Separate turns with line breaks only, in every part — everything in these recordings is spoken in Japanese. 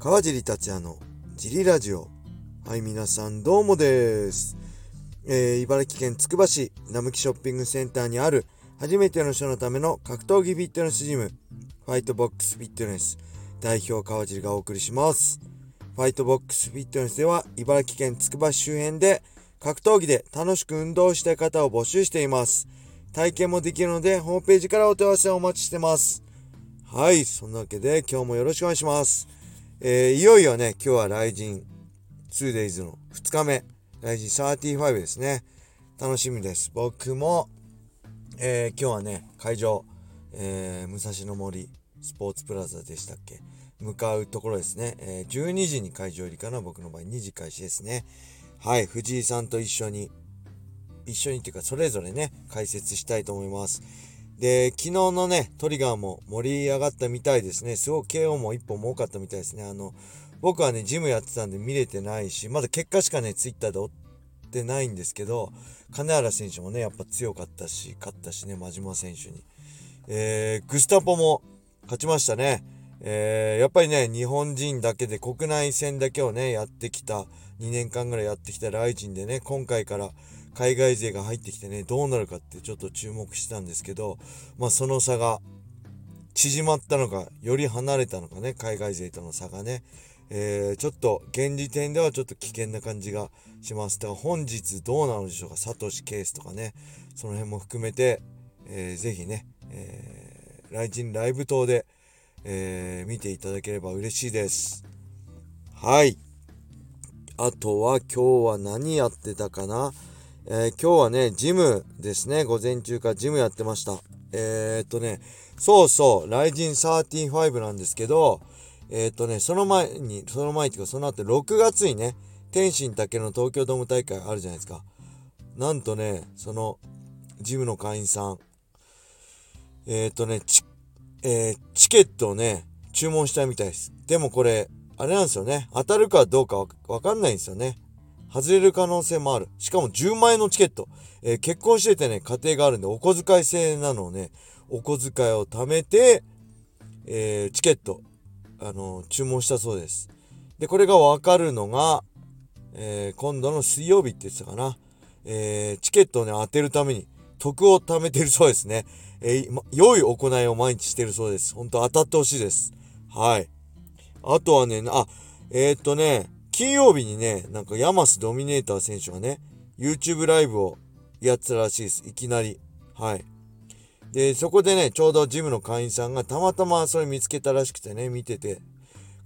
川尻達也のジリラジオ。はい、皆さんどうもです。えー、茨城県つくば市並木ショッピングセンターにある初めての人のための格闘技フィットネスジム、ファイトボックスフィットネス代表川尻がお送りします。ファイトボックスフィットネスでは茨城県つくば市周辺で格闘技で楽しく運動したい方を募集しています。体験もできるのでホームページからお問い合わせをお待ちしてます。はい、そんなわけで今日もよろしくお願いします。えー、いよいよね、今日はライジン 2days の2日目、ライジン35ですね。楽しみです。僕も、えー、今日はね、会場、えー、武蔵野森スポーツプラザでしたっけ？向かうところですね。えー、12時に会場入りかな、僕の場合2時開始ですね。はい、藤井さんと一緒に、一緒にっていうか、それぞれね、解説したいと思います。で、昨日のね、トリガーも盛り上がったみたいですね。すごく KO も一本も多かったみたいですね。あの、僕はね、ジムやってたんで見れてないし、まだ結果しかね、ツイッターで追ってないんですけど、金原選手もね、やっぱ強かったし、勝ったしね、真島選手に。えー、グスタポも勝ちましたね。えー、やっぱりね、日本人だけで国内戦だけをね、やってきた、2年間ぐらいやってきたライジンでね、今回から海外勢が入ってきてね、どうなるかってちょっと注目してたんですけど、まあその差が縮まったのか、より離れたのかね、海外勢との差がね、えー、ちょっと現時点ではちょっと危険な感じがします。だから本日どうなのでしょうか、サトシケースとかね、その辺も含めて、えー、ぜひね、えー、来人ライブ等で、えー、見ていただければ嬉しいです。はい。あとは今日は何やってたかな？えー、今日はね、ジムですね。午前中からジムやってました。えー、っとね、そうそう、ライジン35なんですけど、えー、っとね、その前に、その前っていうか、その後6月にね、天心竹の東京ドーム大会あるじゃないですか。なんとね、その、ジムの会員さん、えー、っとね、チ、えー、チケットをね、注文したみたいです。でもこれ、あれなんですよね。当たるかどうかわかんないんですよね。外れる可能性もある。しかも10万円のチケット。えー、結婚しててね、家庭があるんで、お小遣い制なのね、お小遣いを貯めて、えー、チケット、あのー、注文したそうです。で、これがわかるのが、え今度の水曜日って言ってたかな。えチケットをね、当てるために、徳を貯めてるそうですね。えま、良い行いを毎日してるそうです。ほんと当たってほしいです。はい。あとはね、あ、えっとね、金曜日にね、なんかヤマスドミネーター選手がね、YouTube ライブをやってたらしいです。いきなり。はい。で、そこでね、ちょうどジムの会員さんがたまたまそれ見つけたらしくてね、見てて、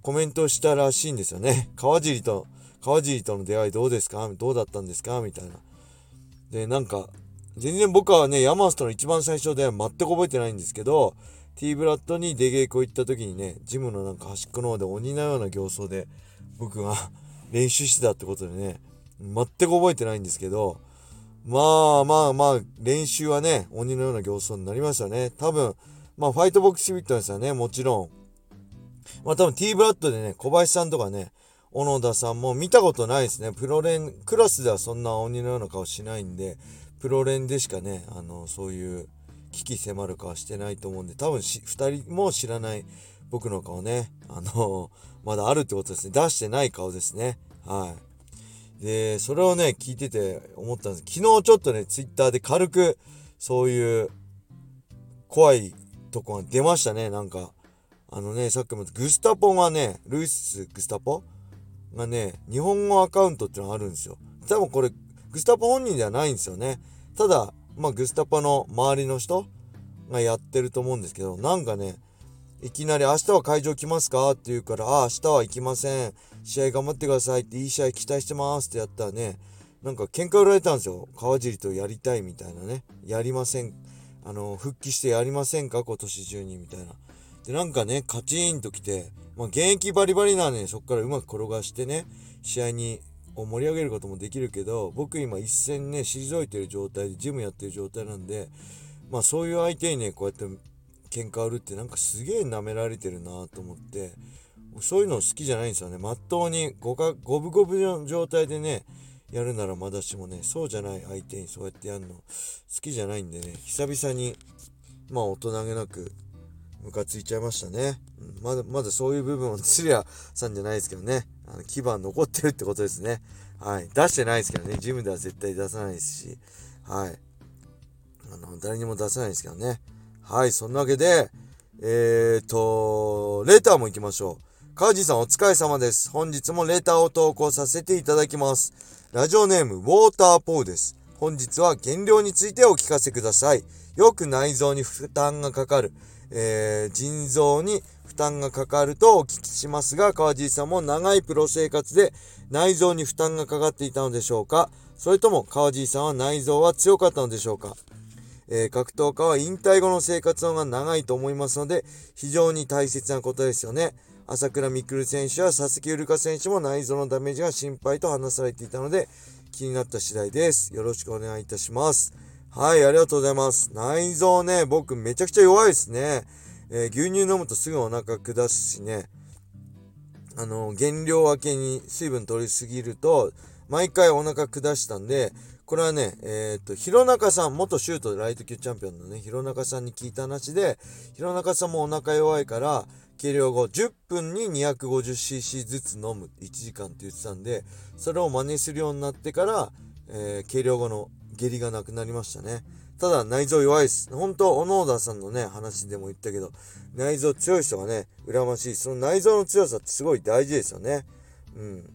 コメントしたらしいんですよね。川尻と、川尻との出会いどうですか？どうだったんですか？みたいな。で、なんか、全然僕はね、ヤマスとの一番最初では全く覚えてないんですけど、T ブラッドに出稽古行った時にね、ジムのなんか端っこの方で鬼のような形相で、僕が練習してたってことでね、全く覚えてないんですけど、まあまあまあ、練習はね、鬼のような形相になりましたね。多分、まあ、ファイトボックスフィットネスはね、もちろん、まあ多分 T ブラッドでね、小林さんとかね、小野田さんも見たことないですね。プロレン、クラスではそんな鬼のような顔しないんで、プロレンでしかね、あの、そういう危機迫る顔してないと思うんで、多分し、二人も知らない僕の顔ね、あの、まだあるってことですね。出してない顔ですね。はい。で、それをね、聞いてて思ったんです。昨日ちょっとね、ツイッターで軽く、そういう、怖いとこが出ましたね、なんか。あのね、さっきもグスタポがね、ルイス・グスタポがね、日本語アカウントってのがあるんですよ。多分これ、グスタポ本人ではないんですよね。ただ、まあ、グスタポの周りの人がやってると思うんですけど、なんかね、いきなり明日は会場来ますか？って言うから、あ、明日は行きません。試合頑張ってくださいって、いい試合期待してますってやったらね、なんか喧嘩売られたんですよ。川尻とやりたいみたいなね。やりません。あの、復帰してやりませんか？今年中にみたいな。で、なんかね、カチーンと来て、まあ、現役バリバリなね、そっからうまく転がしてね、試合にを盛り上げることもできるけど、僕今一戦ね、退いてる状態で、ジムやってる状態なんで、まあそういう相手にね、こうやって喧嘩売るってなんかすげえ舐められてるなと思ってそういうの好きじゃないんですよねまっとうにごか五分五分の状態でねやるならまだしもねそうじゃない相手にそうやってやるの好きじゃないんでね久々にまあ大人げなくムカついちゃいましたね。うん、まだ、まだそういう部分は釣り屋さんじゃないですけどね。あの、牙残ってるってことですね。はい。出してないですけどね。ジムでは絶対出さないですし。はい。あの、誰にも出さないですけどね。はい。そんなわけで、えーと、レターも行きましょう。川地さんお疲れ様です。本日もレターを投稿させていただきます。ラジオネーム、ウォーターポーです。本日は減量についてお聞かせください。よく内臓に負担がかかる。えー、腎臓に負担がかかるとお聞きしますが、川尻さんも長いプロ生活で内臓に負担がかかっていたのでしょうかそれとも川尻さんは内臓は強かったのでしょうかえー、格闘家は引退後の生活の方が長いと思いますので、非常に大切なことですよね。朝倉未来選手や佐々木うるか選手も内臓のダメージが心配と話されていたので、気になった次第です。よろしくお願いいたします。はい、ありがとうございます。内臓ね、僕めちゃくちゃ弱いですね。えー、牛乳飲むとすぐお腹下すしね。あの、減量明けに水分取りすぎると、毎回お腹下したんで、これはね、えっ、ー、と、弘中さん、元シュートライト級チャンピオンのね、弘中さんに聞いた話で、弘中さんもお腹弱いから、計量後10分に 250cc ずつ飲む1時間って言ってたんで、それを真似するようになってから、えー、計量後の下痢がなくなりましたね。ただ内臓弱いです。本当、小野田さんのね、話でも言ったけど、内臓強い人がね、羨ましい。その内臓の強さってすごい大事ですよね。うん。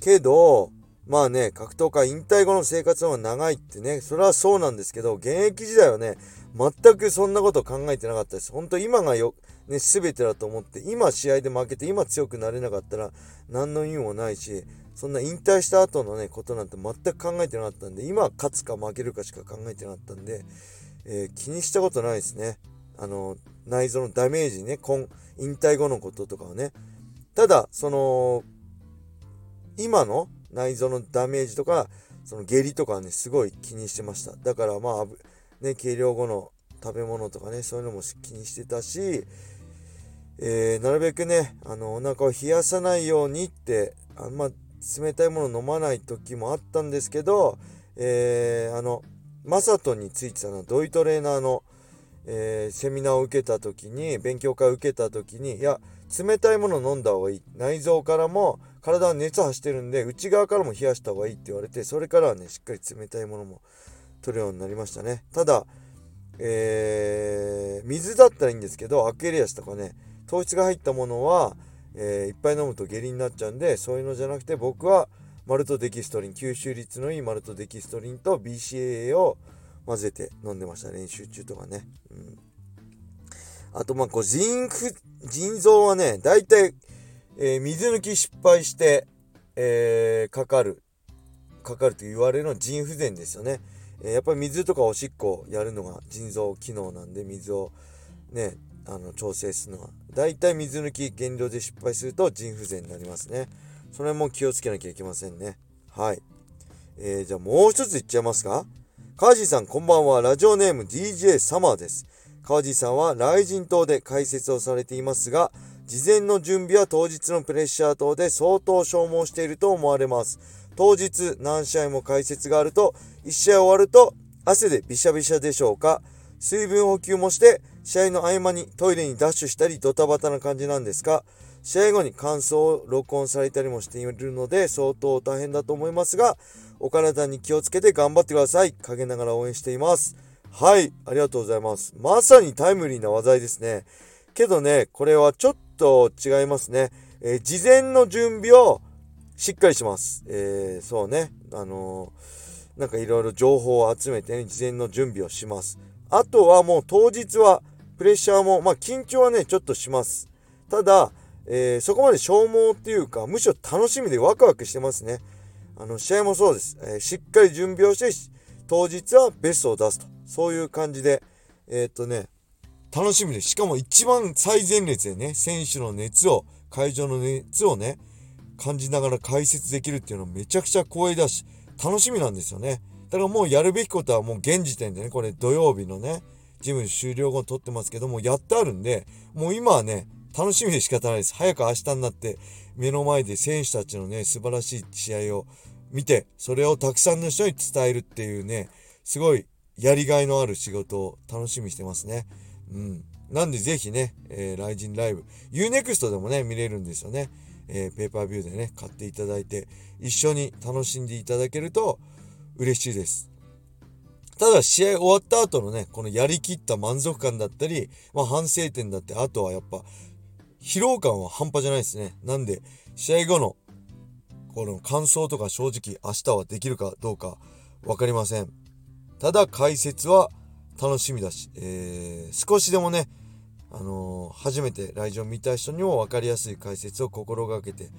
けど、まあね、格闘家引退後の生活の方が長いってね、それはそうなんですけど、現役時代はね、全くそんなこと考えてなかったです。本当今がよ、ね、全てだと思って、今試合で負けて、今強くなれなかったら、何の意味もないし、そんな引退した後のね、ことなんて全く考えてなかったんで、今勝つか負けるかしか考えてなかったんで、えー、気にしたことないですね。あの、内臓のダメージね、今、引退後のこととかはね。ただ、その、今の内臓のダメージとか、その下痢とかね、すごい気にしてました。だからまあ、ね、計量後の食べ物とかね、そういうのも気にしてたし、えー、なるべくね、あの、お腹を冷やさないようにって、あんま冷たいもの飲まない時もあったんですけど、えー、あの、マサトについてたのはドイトレーナーの、えー、セミナーを受けた時に、勉強会を受けた時に、いや、冷たいもの飲んだ方がいい。内臓からも、体は熱走ってるんで、内側からも冷やした方がいいって言われて、それからはね、しっかり冷たいものも取るようになりましたね。ただ、えー、水だったらいいんですけど、アクエリアスとかね、糖質が入ったものは、えー、いっぱい飲むと下痢になっちゃうんで、そういうのじゃなくて、僕はマルトデキストリン、吸収率のいいマルトデキストリンと BCAA を混ぜて飲んでました、練習中とかね。うん、あと、まあ、こう、腎腎臓はね、大体、えー、水抜き失敗して、えー、かかる、かかると言われるのは腎不全ですよね。えー、やっぱり水とかおしっこやるのが腎臓機能なんで、水をね、あの、調整するのは。だいたい水抜き減量で失敗すると腎不全になりますね。それも気をつけなきゃいけませんね。はい。えー、じゃあもう一ついっちゃいますか？川地さんこんばんは。ラジオネーム DJ サマーです。川地さんは雷神島で解説をされていますが、事前の準備は当日のプレッシャー等で相当消耗していると思われます。当日何試合も解説があると、1試合終わると汗でびしゃびしゃでしょうか水分補給もして試合の合間にトイレにダッシュしたりドタバタな感じなんですか試合後に感想を録音されたりもしているので相当大変だと思いますが、お体に気をつけて頑張ってください。陰ながら応援しています。はい、ありがとうございます。まさにタイムリーな話題ですね。けどね、これはちょっと違いますね。えー、事前の準備をしっかりします。えー、そうね。あのー、なんかいろいろ情報を集めてね、事前の準備をします。あとはもう当日はプレッシャーも、まあ緊張はね、ちょっとします。ただ、えー、そこまで消耗っていうか、むしろ楽しみでワクワクしてますね。あの、試合もそうです。えー、しっかり準備をして、当日はベストを出すと。そういう感じで、えー、っとね、楽しみです。しかも一番最前列でね、選手の熱を、会場の熱をね、感じながら解説できるっていうのはめちゃくちゃ光栄だし、楽しみなんですよね。だからもうやるべきことはもう現時点でね、これ土曜日のね、ジム終了後撮ってますけども、やってあるんで、もう今はね、楽しみで仕方ないです。早く明日になって、目の前で選手たちのね、素晴らしい試合を見て、それをたくさんの人に伝えるっていうね、すごいやりがいのある仕事を楽しみにしてますね。うん。なんでぜひね、えー、ライジンライブ、Unext でもね、見れるんですよね。えー、ペーパービューでね、買っていただいて、一緒に楽しんでいただけると嬉しいです。ただ試合終わった後のね、このやりきった満足感だったり、まあ反省点だって、あとはやっぱ、疲労感は半端じゃないですね。なんで、試合後の、この感想とか正直明日はできるかどうか分かりません。ただ解説は楽しみだし、えー、少しでもね、あのー、初めて来場見た人にも分かりやすい解説を心がけて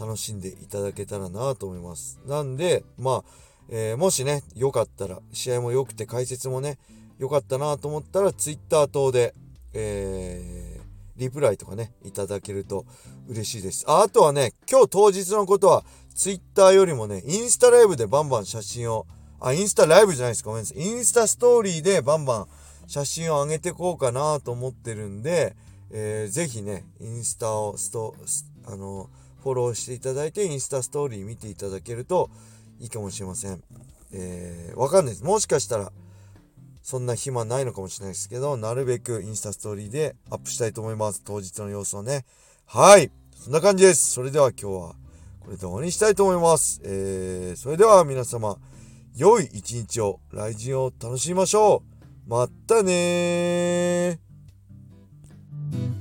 楽しんでいただけたらなと思います。なんで、まあ、えー、もしね、良かったら、試合も良くて解説もね、良かったなと思ったら、Twitter 等で、えー、リプライとかね、いただけると嬉しいです。ああとはね、今日当日のことは、Twitter よりもね、インスタライブでバンバン写真を、あ、インスタライブじゃないですか。ごめんなさい。インスタストーリーでバンバン写真を上げてこうかなと思ってるんで、えー、ぜひね、インスタをスト、あの、フォローしていただいて、インスタストーリー見ていただけるといいかもしれません。えー、わかんないです。もしかしたら、そんな暇ないのかもしれないですけど、なるべくインスタストーリーでアップしたいと思います。当日の様子をね。はい。そんな感じです。それでは今日はこれで終わりにしたいと思います。えー、それでは皆様、良い一日を、来人を楽しみましょう。またねー。